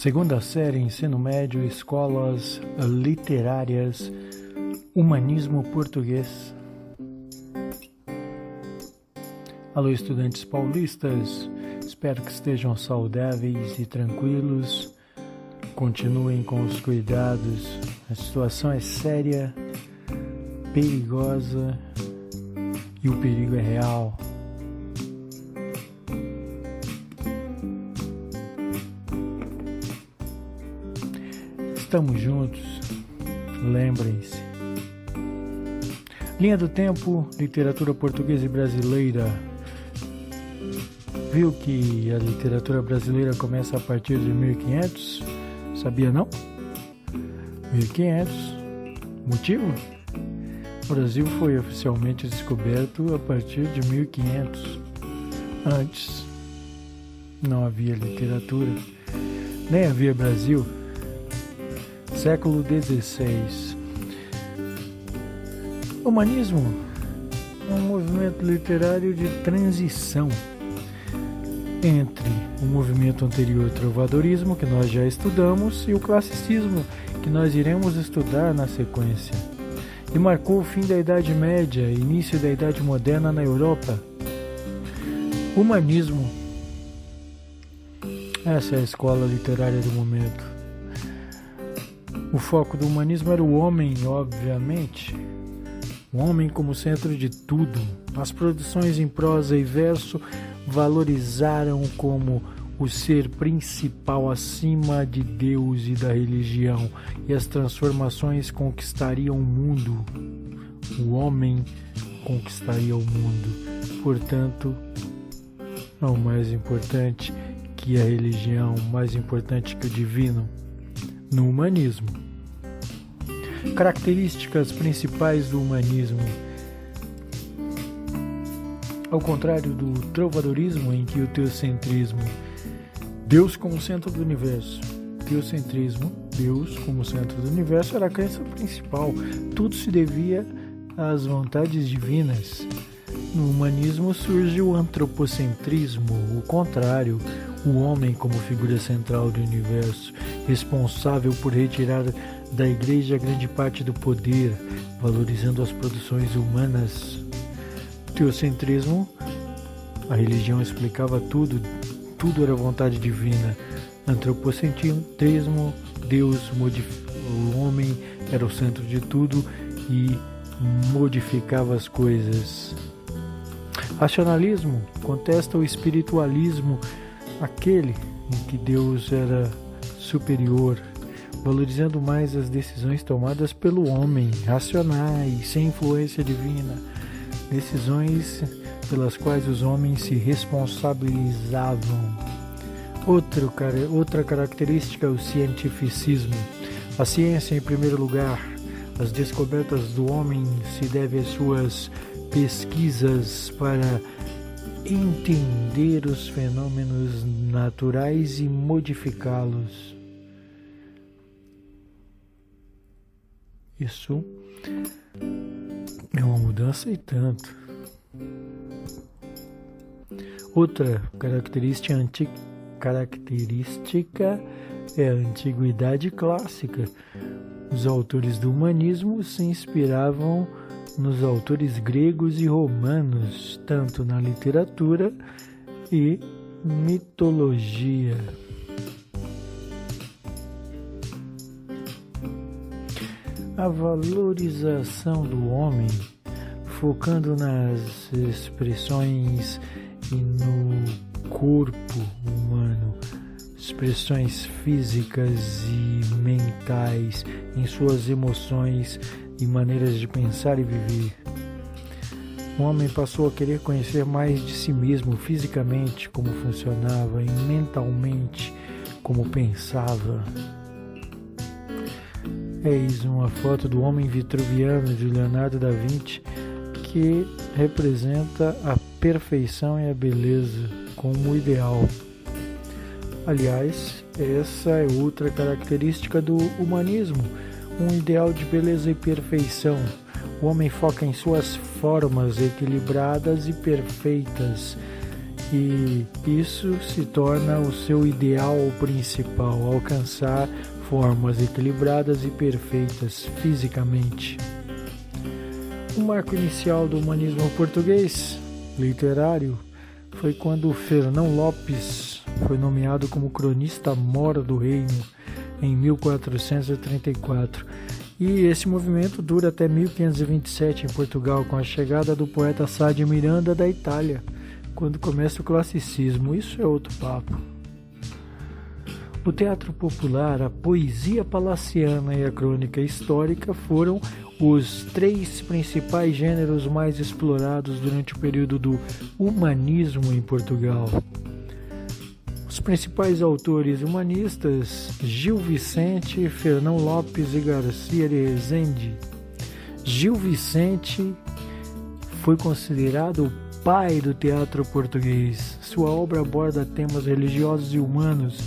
Segunda série, ensino médio, escolas literárias, humanismo português. Alô, estudantes paulistas, espero que estejam saudáveis e tranquilos. Continuem com os cuidados. A situação é séria, perigosa e o perigo é real. Estamos juntos, lembrem-se. Linha do Tempo, literatura portuguesa e brasileira. Viu que a literatura brasileira começa a partir de 1500? Sabia não? 1500. Motivo? O Brasil foi oficialmente descoberto a partir de 1500. Antes não havia literatura, nem havia Brasil século XVI. O humanismo é um movimento literário de transição entre o movimento anterior trovadorismo, que nós já estudamos, e o classicismo, que nós iremos estudar na sequência. E marcou o fim da Idade Média e início da Idade Moderna na Europa. Humanismo. Essa é a escola literária do momento. O foco do humanismo era o homem, obviamente. O homem como centro de tudo. As produções em prosa e verso valorizaram como o ser principal acima de Deus e da religião, e as transformações conquistariam o mundo. O homem conquistaria o mundo. Portanto, não mais importante que a religião, mais importante que o divino no humanismo. Características principais do humanismo. Ao contrário do trovadorismo, em que o teocentrismo, Deus como centro do universo, teocentrismo, Deus como centro do universo, era a crença principal. Tudo se devia às vontades divinas. No humanismo surge o antropocentrismo, o contrário, o homem como figura central do universo, responsável por retirar da igreja grande parte do poder, valorizando as produções humanas. O teocentrismo, a religião explicava tudo, tudo era vontade divina. Antropocentrismo, Deus, o homem era o centro de tudo e modificava as coisas. Racionalismo contesta o espiritualismo aquele em que Deus era superior, valorizando mais as decisões tomadas pelo homem, racionais, sem influência divina, decisões pelas quais os homens se responsabilizavam. Outro, outra característica é o cientificismo. A ciência, em primeiro lugar, as descobertas do homem se devem às suas pesquisas para entender os fenômenos naturais e modificá-los. Isso é uma mudança e tanto. Outra característica, anti característica é a antiguidade clássica. Os autores do humanismo se inspiravam nos autores gregos e romanos, tanto na literatura e mitologia. A valorização do homem, focando nas expressões e no corpo humano, expressões físicas e mentais, em suas emoções e maneiras de pensar e viver. O homem passou a querer conhecer mais de si mesmo fisicamente, como funcionava, e mentalmente, como pensava. Eis uma foto do homem vitruviano de Leonardo da Vinci que representa a perfeição e a beleza como ideal. Aliás, essa é outra característica do humanismo um ideal de beleza e perfeição. O homem foca em suas formas equilibradas e perfeitas que isso se torna o seu ideal principal, alcançar formas equilibradas e perfeitas fisicamente. O marco inicial do humanismo português literário foi quando Fernão Lopes foi nomeado como cronista mora do reino em 1434. E esse movimento dura até 1527 em Portugal, com a chegada do poeta Sá de Miranda da Itália, quando começa o classicismo. Isso é outro papo. O teatro popular, a poesia palaciana e a crônica histórica foram os três principais gêneros mais explorados durante o período do humanismo em Portugal. Os principais autores humanistas Gil Vicente, Fernão Lopes e Garcia de Rezende. Gil Vicente foi considerado o pai do teatro português. Sua obra aborda temas religiosos e humanos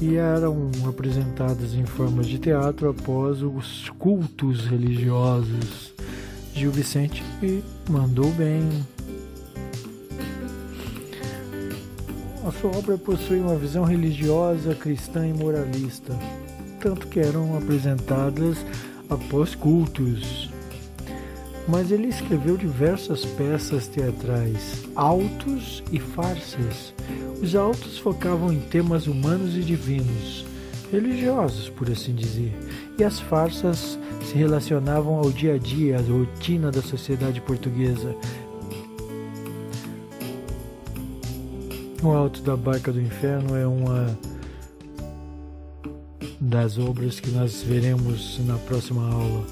e eram apresentadas em formas de teatro após os cultos religiosos. Gil Vicente mandou bem. A sua obra possui uma visão religiosa, cristã e moralista, tanto que eram apresentadas após cultos. Mas ele escreveu diversas peças teatrais, autos e farsas, os autos focavam em temas humanos e divinos, religiosos, por assim dizer, e as farsas se relacionavam ao dia a dia, à rotina da sociedade portuguesa. O Alto da Barca do Inferno é uma das obras que nós veremos na próxima aula.